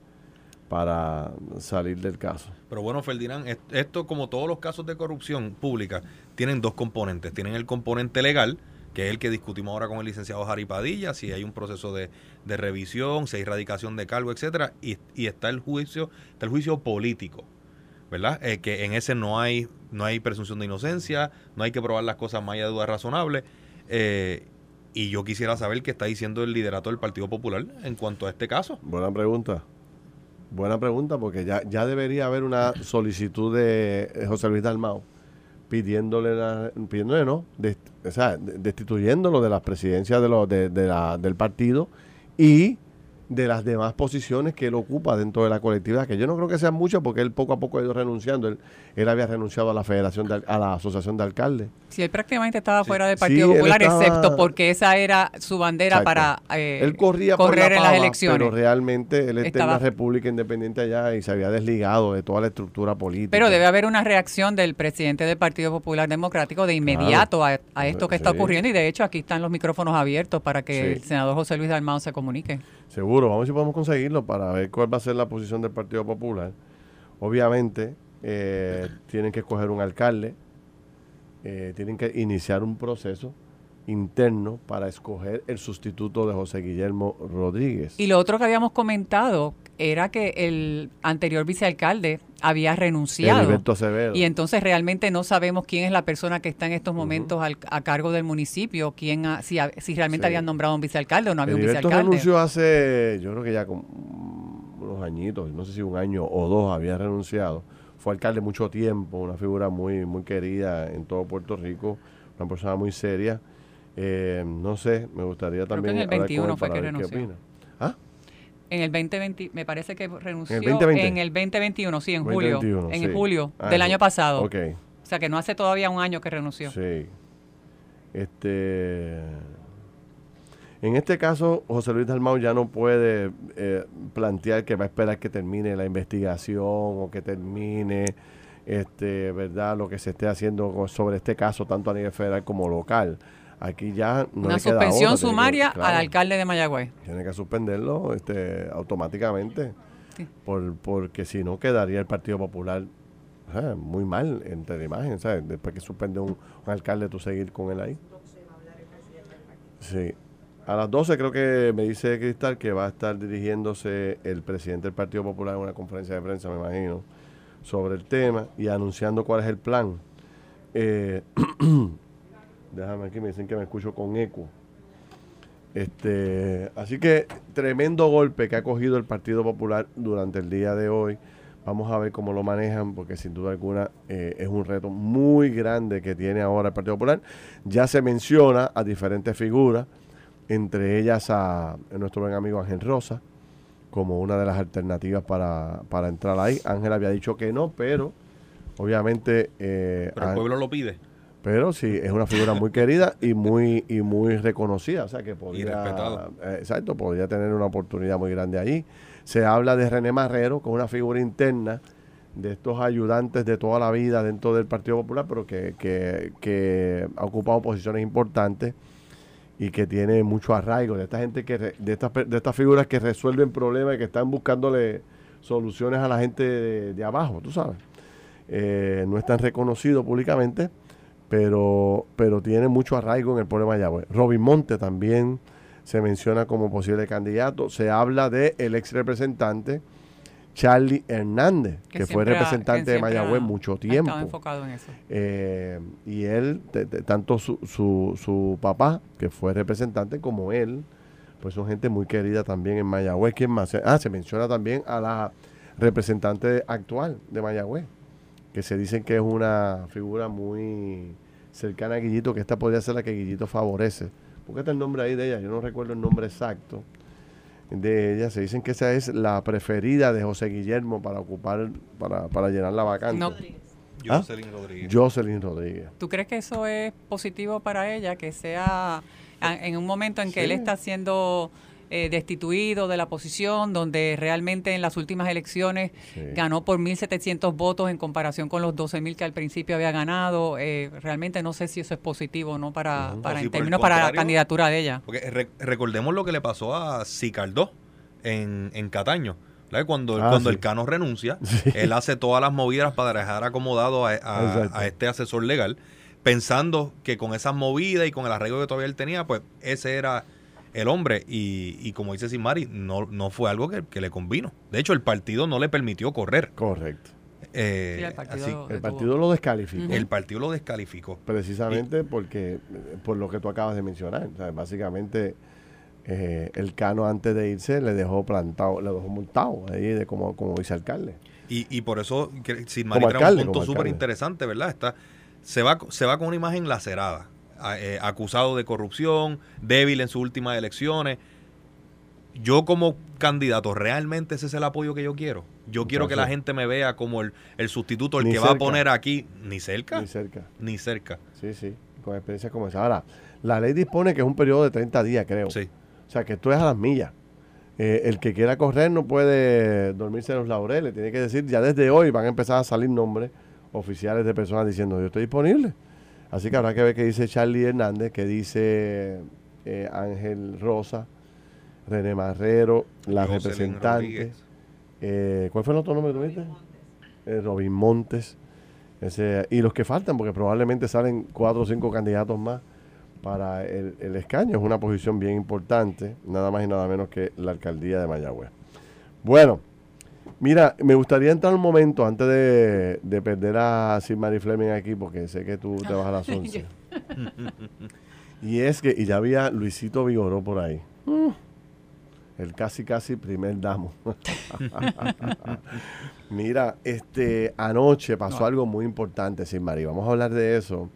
para salir del caso. Pero bueno, Ferdinand, esto como todos los casos de corrupción pública, tienen dos componentes. Tienen el componente legal, que es el que discutimos ahora con el licenciado Jari Padilla, si hay un proceso de, revisión, si hay erradicación de cargo, etcétera, y, está el juicio, está el juicio político, ¿verdad? Eh, que en ese no hay, no hay presunción de inocencia, no hay que probar las cosas más allá de duda razonable. Eh, y yo quisiera saber qué está diciendo el liderato del Partido Popular en cuanto a este caso. Buena pregunta. Buena pregunta, porque ya, ya debería haber una solicitud de José Luis Dalmao pidiéndole, la, no, o sea, destituyéndolo de las presidencias de los, de, de la, del partido y de las demás posiciones que él ocupa dentro de la colectividad, que yo no creo que sean muchas porque él poco a poco ha ido renunciando. Él, él había renunciado a la Federación, a la Asociación de Alcaldes. Sí, él prácticamente estaba fuera del Partido Popular, excepto porque esa era su bandera para eh, él corría correr en las elecciones. Pero realmente él está en la República Independiente allá y se había desligado de toda la estructura política. Pero debe haber una reacción del presidente del Partido Popular Democrático de inmediato a, esto que está ocurriendo y de hecho aquí están los micrófonos abiertos para que el senador José Luis Dalmao se comunique. Seguro, vamos a ver si podemos conseguirlo para ver cuál va a ser la posición del Partido Popular. Obviamente, eh, tienen que escoger un alcalde, eh, tienen que iniciar un proceso interno para escoger el sustituto de José Guillermo Rodríguez. Y lo otro que habíamos comentado era que el anterior vicealcalde había renunciado. Y entonces realmente no sabemos quién es la persona que está en estos momentos a cargo del municipio, quién si, si realmente habían nombrado un vicealcalde o no había un vicealcalde. renunció hace, yo creo que ya con unos añitos, no sé si un año o dos había renunciado. Fue alcalde mucho tiempo, una figura muy, muy querida en todo Puerto Rico, una persona muy seria. Eh, no sé, me gustaría también... en el 21 fue que renunció. ¿Ah? En el 2020, me parece que renunció en el, 2021, sí, en julio. en julio ah, del año pasado. O sea que no hace todavía un año que renunció. Sí. Este. En este caso, José Luis Dalmau ya no puede eh, plantear que va a esperar que termine la investigación o que termine, este, verdad, lo que se esté haciendo sobre este caso, tanto a nivel federal como local. Aquí ya no Una suspensión sumaria al alcalde de Mayagüez. Tiene que suspenderlo este, automáticamente. Por, porque si no quedaría el Partido Popular muy mal entre la imagen, ¿sabes? Después que suspende un, alcalde, tú seguir con él ahí. Sí. A las 12 creo que me dice Cristal que va a estar dirigiéndose el presidente del Partido Popular en una conferencia de prensa, me imagino, sobre el tema y anunciando cuál es el plan. Eh, Déjame aquí, me dicen que me escucho con eco. Este, así que tremendo golpe que ha cogido el Partido Popular durante el día de hoy. Vamos a ver cómo lo manejan, porque sin duda alguna eh, es un reto muy grande que tiene ahora el Partido Popular. Ya se menciona a diferentes figuras, entre ellas a, nuestro buen amigo Ángel Rosa, como una de las alternativas para, para entrar ahí. Ángel había dicho que no, pero obviamente... Eh, pero el pueblo lo pide. Pero sí, es una figura muy querida y muy y muy reconocida, o sea que podría, eh, exacto, podría tener una oportunidad muy grande allí. Se habla de René Marrero, como una figura interna de estos ayudantes de toda la vida dentro del Partido Popular, pero que, que, que ha ocupado posiciones importantes y que tiene mucho arraigo de esta gente que de estas de estas figuras que resuelven problemas y que están buscándole soluciones a la gente de, abajo, tú sabes. Eh, no están reconocidos públicamente pero, pero tiene mucho arraigo en el pueblo de Mayagüez. Robin Monte también se menciona como posible candidato. Se habla de el ex representante Charlie Hernández, que, fue representante de Mayagüez mucho tiempo. enfocado en eso. Eh, y él, tanto su, su, su papá, que fue representante, como él, pues son gente muy querida también en Mayagüez. ¿Quién más? Ah, se menciona también a la representante actual de Mayagüez, que se dicen que es una figura muy cercana a Guillito, que esta podría ser la que Guillito favorece. ¿Por qué está el nombre ahí de ella? Yo no recuerdo el nombre exacto de ella. Se dicen que esa es la preferida de José Guillermo para ocupar, para, para llenar la vacante. No. ¿Ah? Jocelyn Rodríguez. Jocelyn Rodríguez. ¿Tú crees que eso es positivo para ella? Que sea en un momento en que él está haciendo eh, destituido de la posición, donde realmente en las últimas elecciones ganó por 1.700 votos en comparación con los 12.000 que al principio había ganado. Eh, realmente no sé si eso es positivo no para, para en términos para la candidatura de ella. Porque recordemos lo que le pasó a Sicardó en, en Cataño. Cuando, ah, cuando el Cano renuncia, él hace todas las movidas para dejar acomodado a, a, este asesor legal, pensando que con esas movidas y con el arreglo que todavía él tenía, pues ese era el hombre. Y, y como dice Simari, no, no fue algo que, le convino. De hecho, el partido no le permitió correr. Correcto. Eh, el, partido, lo descalificó. El partido lo descalificó. Precisamente porque, por lo que tú acabas de mencionar. básicamente, eh, el Cano antes de irse le dejó plantado, le dejó montado ahí de como, como vicealcalde. Y, y por eso, sin trae un punto súper interesante, ¿verdad? Está, se, va, se va con una imagen lacerada, eh, acusado de corrupción, débil en sus últimas elecciones. Yo como candidato, ¿realmente ese es el apoyo que yo quiero? Yo quiero que la gente me vea como el, sustituto, el que va a poner aquí, ni cerca. Ni cerca. Ni cerca. Sí, sí, con experiencia como esa. Ahora, la ley dispone que es un periodo de 30 días, creo. Sí. O sea, que esto es a las millas. Eh, el que quiera correr no puede dormirse en los laureles. Tiene que decir, ya desde hoy van a empezar a salir nombres oficiales de personas diciendo, yo estoy disponible. Así que habrá que ver qué dice Charlie Hernández, qué dice eh, Ángel Rosa, René Marrero, la representante. Eh, ¿Cuál fue el otro nombre que tuviste? Eh, Robin Montes. Ese, y los que faltan, porque probablemente salen cuatro o cinco candidatos más para el, escaño. Es una posición bien importante, nada más y nada menos que la alcaldía de Mayagüez. Bueno, mira, me gustaría entrar un momento antes de, perder a Sid Mary Fleming aquí, porque sé que tú te vas a las 11. y es que, y ya había Luisito Vigoró por ahí. El casi casi primer damo. Mira, este anoche pasó algo muy importante, Sid Mari. Vamos a hablar de eso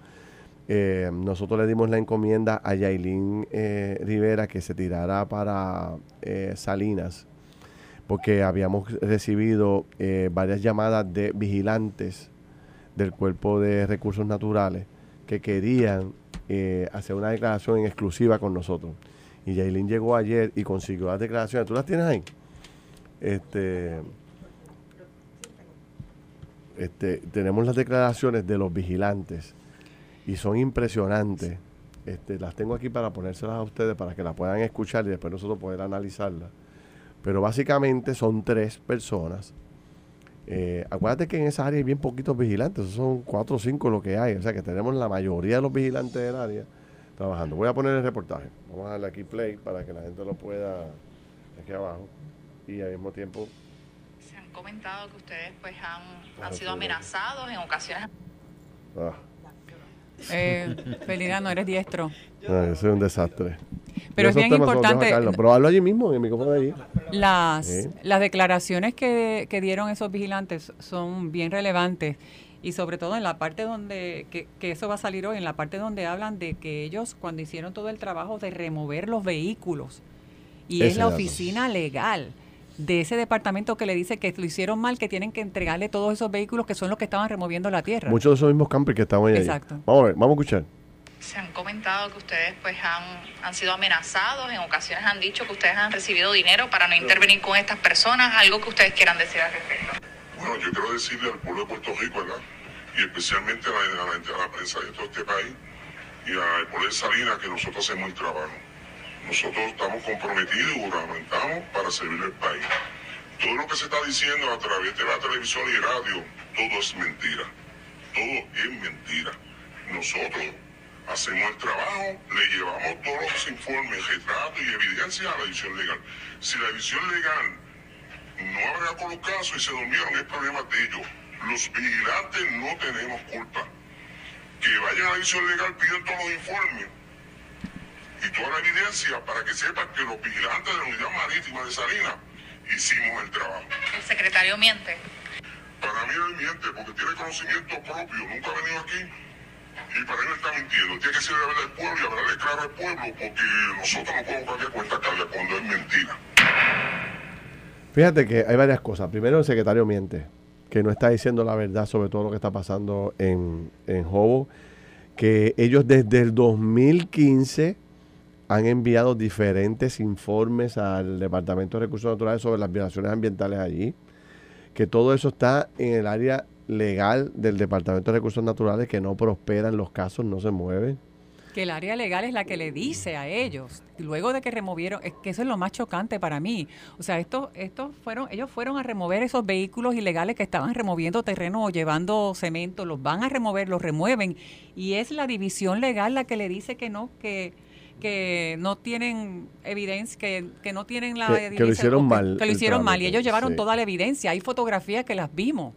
eh, nosotros le dimos la encomienda a Yailin eh, Rivera que se tirara para eh, Salinas, porque habíamos recibido varias llamadas de vigilantes del Cuerpo de Recursos Naturales que querían hacer una declaración en exclusiva con nosotros. Y Yailin llegó ayer y consiguió las declaraciones. ¿Tú las tienes ahí? Este, este, tenemos las declaraciones de los vigilantes y son impresionantes. Este, las tengo aquí para ponérselas a ustedes para que las puedan escuchar y después nosotros poder analizarlas. Pero básicamente son tres personas. Eh, acuérdate que en esa área hay bien poquitos vigilantes, son cuatro o cinco lo que hay. O sea que tenemos la mayoría de los vigilantes del área trabajando. Voy a poner el reportaje. Vamos a darle aquí play para que la gente lo pueda aquí abajo. Y al mismo tiempo. Se han comentado que ustedes pues han, han sido amenazados en ocasiones. Ah. Eh, Felina, no eres diestro. No, yo soy un desastre. Pero es bien importante. Pero hablo allí mismo, en el micrófono de allí. Las, las declaraciones que, que, dieron esos vigilantes son bien relevantes. Y sobre todo en la parte donde, que, que eso va a salir hoy, en la parte donde hablan de que ellos, cuando hicieron todo el trabajo de remover los vehículos, y es la oficina legal de ese departamento que le dice que lo hicieron mal, que tienen que entregarle todos esos vehículos que son los que estaban removiendo la tierra. Muchos de esos mismos campers que estaban ahí. Exacto. Vamos a ver, vamos a escuchar. Se han comentado que ustedes pues han, han sido amenazados, en ocasiones han dicho que ustedes han recibido dinero para no intervenir con estas personas, algo que ustedes quieran decir al respecto. Bueno, yo quiero decirle al pueblo de Puerto Rico, ¿verdad? Y especialmente a la, a la, prensa de todo este país y al pueblo de Salinas que nosotros hacemos el trabajo. Nosotros estamos comprometidos y juramentamos para servir al país. Todo lo que se está diciendo a través de la televisión y radio, todo es mentira. Todo es mentira. Nosotros hacemos el trabajo, le llevamos todos los informes, retratos y evidencia a la edición legal. Si la edición legal no habrá con los casos y se durmieron, es problema de ellos. Los vigilantes no tenemos culpa. Que vayan a la edición legal, piden todos los informes y toda la evidencia para que sepan que los vigilantes de la unidad marítima de Salinas hicimos el trabajo. ¿El secretario miente? Para mí él miente porque tiene conocimiento propio, nunca ha venido aquí y para él está mintiendo. Tiene que ser de verdad del pueblo y hablarle claro al pueblo porque nosotros no podemos cambiar cuenta carga cuando es mentira. Fíjate que hay varias cosas. Primero, el secretario miente, que no está diciendo la verdad sobre todo lo que está pasando en, en Hobo, que ellos desde el 2015 han enviado diferentes informes al Departamento de Recursos Naturales sobre las violaciones ambientales allí, que todo eso está en el área legal del Departamento de Recursos Naturales, que no prosperan los casos, no se mueven. Que el área legal es la que le dice a ellos, luego de que removieron, es que eso es lo más chocante para mí. O sea, estos, estos fueron, ellos fueron a remover esos vehículos ilegales que estaban removiendo terreno o llevando cemento, los van a remover, los remueven, y es la división legal la que le dice que no, que que no tienen evidencia, que, que no tienen la evidencia. Que lo hicieron mal. Que lo hicieron mal y ellos llevaron toda la evidencia. Hay fotografías que las vimos.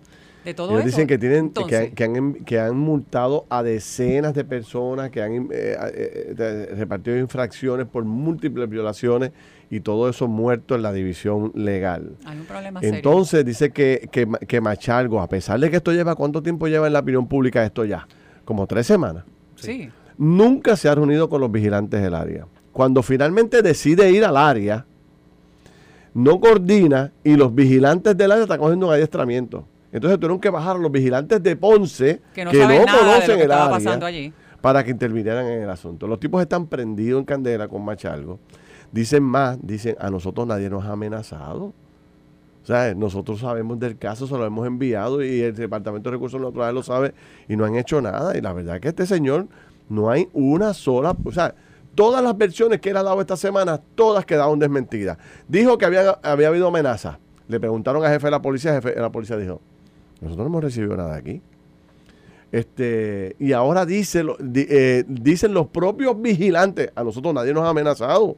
de todo Ellos eso. dicen que tienen que, han- que han, que han multado a decenas de personas, que han eh, eh, eh, repartido infracciones por múltiples violaciones y todo eso muerto en la división legal. hay un problema serio. Entonces dice que, que, que Machalgo, a pesar de que esto lleva, ¿cuánto tiempo lleva en la opinión pública esto ya? Como tres semanas. Sí. Nunca se ha reunido con los vigilantes del área. Cuando finalmente decide ir al área, no coordina y los vigilantes del área están cogiendo un adiestramiento. Entonces tuvieron que bajar a los vigilantes de Ponce Que no conocen que el área allí. para que intervinieran en el asunto. Los tipos están prendidos en candela con Machalgo. Dicen más, dicen, a nosotros nadie nos ha amenazado. O sea, nosotros sabemos del caso, se lo hemos enviado y el Departamento de Recursos Naturales lo sabe y no han hecho nada. Y la verdad es que este señor no hay una sola, o sea, todas las versiones que él ha dado esta semana, todas quedaron desmentidas. Dijo que había, había habido amenazas. Le preguntaron al jefe de la policía, jefe de la policía dijo, nosotros no hemos recibido nada aquí. Este, y ahora eh, dicen los propios vigilantes, a nosotros nadie nos ha amenazado.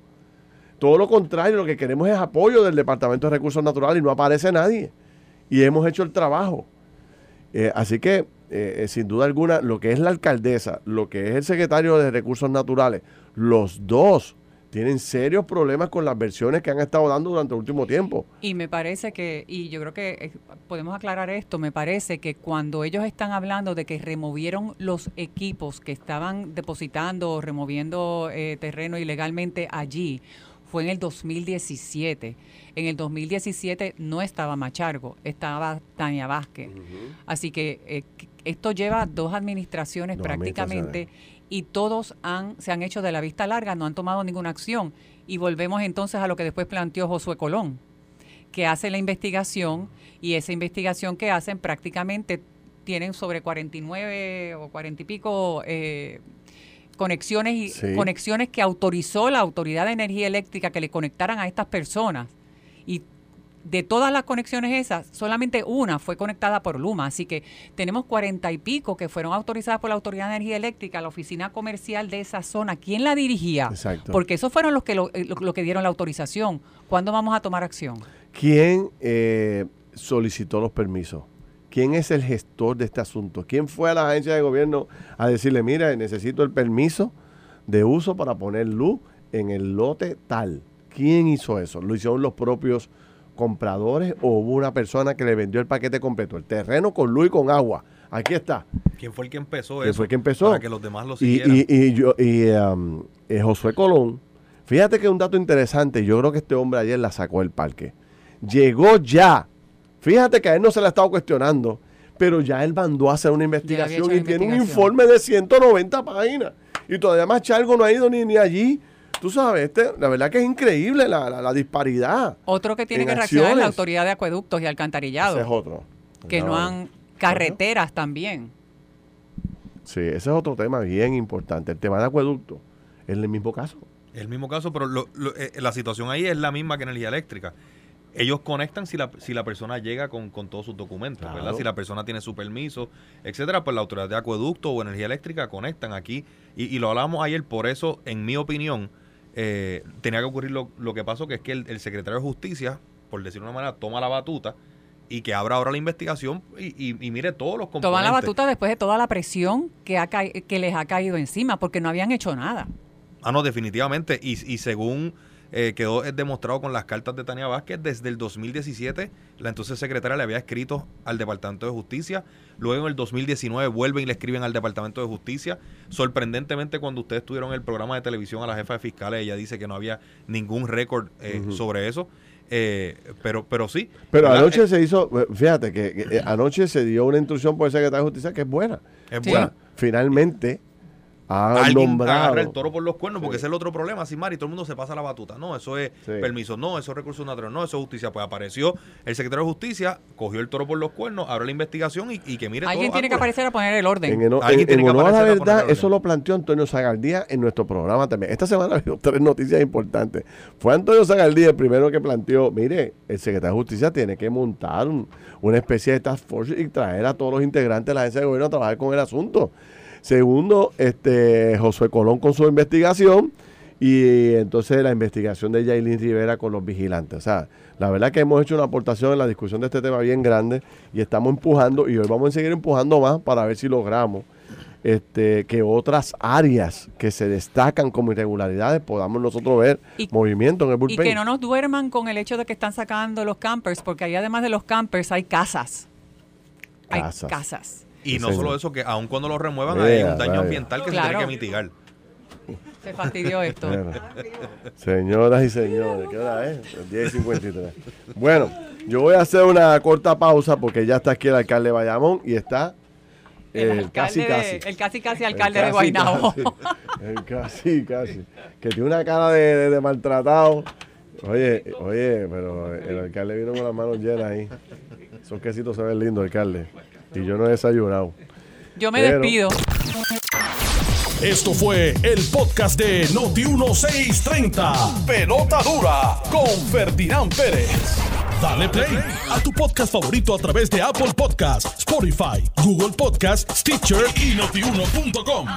Todo lo contrario, lo que queremos es apoyo del Departamento de Recursos Naturales y no aparece nadie. Y hemos hecho el trabajo. Eh, así que, eh, eh, sin duda alguna, lo que es la alcaldesa, lo que es el secretario de Recursos Naturales, los dos tienen serios problemas con las versiones que han estado dando durante el último tiempo. Y me parece que, y yo creo que eh, podemos aclarar esto, me parece que cuando ellos están hablando de que removieron los equipos que estaban depositando o removiendo eh, terreno ilegalmente allí, fue en el 2017. En el 2017 no estaba Machargo, estaba Tania Vázquez. Así que eh, que esto lleva dos administraciones Dos prácticamente y todos han, se han hecho de la vista larga, no han tomado ninguna acción. Y volvemos entonces a lo que después planteó Josué Colón, que hace la investigación y esa investigación que hacen prácticamente tienen sobre 49 o 40 y pico eh, conexiones y Sí. conexiones que autorizó la Autoridad de Energía Eléctrica que le conectaran a estas personas. Y de todas las conexiones esas, solamente una fue conectada por Luma. Así que tenemos cuarenta y pico que fueron autorizadas por la Autoridad de Energía Eléctrica, la oficina comercial de esa zona. ¿Quién la dirigía? Exacto. Porque esos fueron los que, lo, eh, lo- lo que dieron la autorización. ¿Cuándo vamos a tomar acción? ¿Quién eh, solicitó los permisos? ¿Quién es el gestor de este asunto? ¿Quién fue a la agencia de gobierno a decirle, mira, necesito el permiso de uso para poner luz en el lote tal? ¿Quién hizo eso? ¿Lo hicieron los propios compradores o hubo una persona que le vendió el paquete completo? El terreno con luz y con agua. Aquí está. ¿Quién fue el que empezó ¿Quién eso? fue el que empezó? Para que los demás lo siguieran. y, y yo, y um, eh, Josué Colón, fíjate que un dato interesante, yo creo que este hombre ayer la sacó del parque. Llegó ya. Fíjate que a él no se le ha estado cuestionando, pero ya él mandó a hacer una investigación y la tiene un informe de 190 páginas. Y todavía más Chargo no ha ido ni, ni allí. Tú sabes, este, la verdad que es increíble la, la- la disparidad. Otro que tiene En que reaccionar es la. Autoridad de Acueductos y Alcantarillado, Ese es otro. que no No. han carreteras también. Sí, ese es otro tema bien importante. El tema de acueducto es el mismo caso. El mismo caso, pero lo- lo- eh, la situación ahí es la misma que energía eléctrica. Ellos conectan si la, si la persona llega con, con todos sus documentos, Claro. ¿verdad? Si la persona tiene su permiso, etcétera, pues la autoridad de acueducto o energía eléctrica conectan aquí. Y, y lo hablamos ayer, por eso, en mi opinión, eh, tenía que ocurrir lo, lo que pasó, que es que el, el secretario de Justicia, por decirlo de una manera, toma la batuta y que abra ahora la investigación y, y- y mire todos los componentes. Toman la batuta después de toda la presión que, ha que les ha caído encima, porque no habían hecho nada. Ah, no, definitivamente. Y, y según eh, quedó eh, demostrado con las cartas de Tania Vázquez, desde el 2017, la entonces secretaria le había escrito al Departamento de Justicia. Luego en el 2019 vuelven y le escriben al Departamento de Justicia. Sorprendentemente, cuando ustedes tuvieron el programa de televisión a la jefa de fiscales, ella dice que no había ningún récord eh, sobre eso. Eh, pero, pero sí. Pero anoche se hizo, fíjate que, que, anoche se dio una instrucción por el secretario de Justicia que es buena. es Sí. Buena. finalmente ha Alguien nombrado. agarra el toro por los cuernos, porque ese es el otro problema, Simari, todo el mundo se pasa la batuta. No, eso es Sí. permiso, no, eso es recursos naturales, no, eso es justicia. Pues apareció el secretario de Justicia, cogió el toro por los cuernos, abrió la investigación y, y que mire Alguien todo. tiene que aparecer a poner el orden. En, en- en que honor a la a verdad, eso lo planteó Antonio Zagaldía en nuestro programa también. Esta semana ha habido tres noticias importantes. Fue Antonio Zagaldía el primero que planteó, mire, el secretario de Justicia tiene que montar un- una especie de task force y traer a todos los integrantes de la agencia de gobierno a trabajar con el asunto. Segundo, este Josué Colón con su investigación y entonces la investigación de Yailin Rivera con los vigilantes. O sea, la verdad que hemos hecho una aportación en la discusión de este tema bien grande y estamos empujando y hoy vamos a seguir empujando más para ver si logramos este, que otras áreas que se destacan como irregularidades podamos nosotros ver movimiento en el bullpen. Y que no nos duerman con el hecho de que están sacando los campers, porque ahí además de los campers hay casas. Hay casas. Y no solo eso, que aun cuando lo remuevan hay un daño ambiental que se tiene que mitigar. Se fastidió esto. señoras y señores, ¿qué hora es? 10 y 53. Bueno, yo voy a hacer una corta pausa porque ya está aquí el alcalde Bayamón y está el, casi, casi. el casi casi alcalde de Guaynabo. El casi casi. Que tiene una cara de, de, maltratado. Oye, oye, pero el alcalde vino con las manos llenas ahí. Esos quesitos se ven lindos, alcalde. Y yo no he desayunado. Yo me despido. Esto fue el podcast de Noti1630. Pelota dura con Ferdinand Pérez. Dale play a tu podcast favorito a través de Apple Podcasts, Spotify, Google Podcasts, Stitcher y notiuno.com.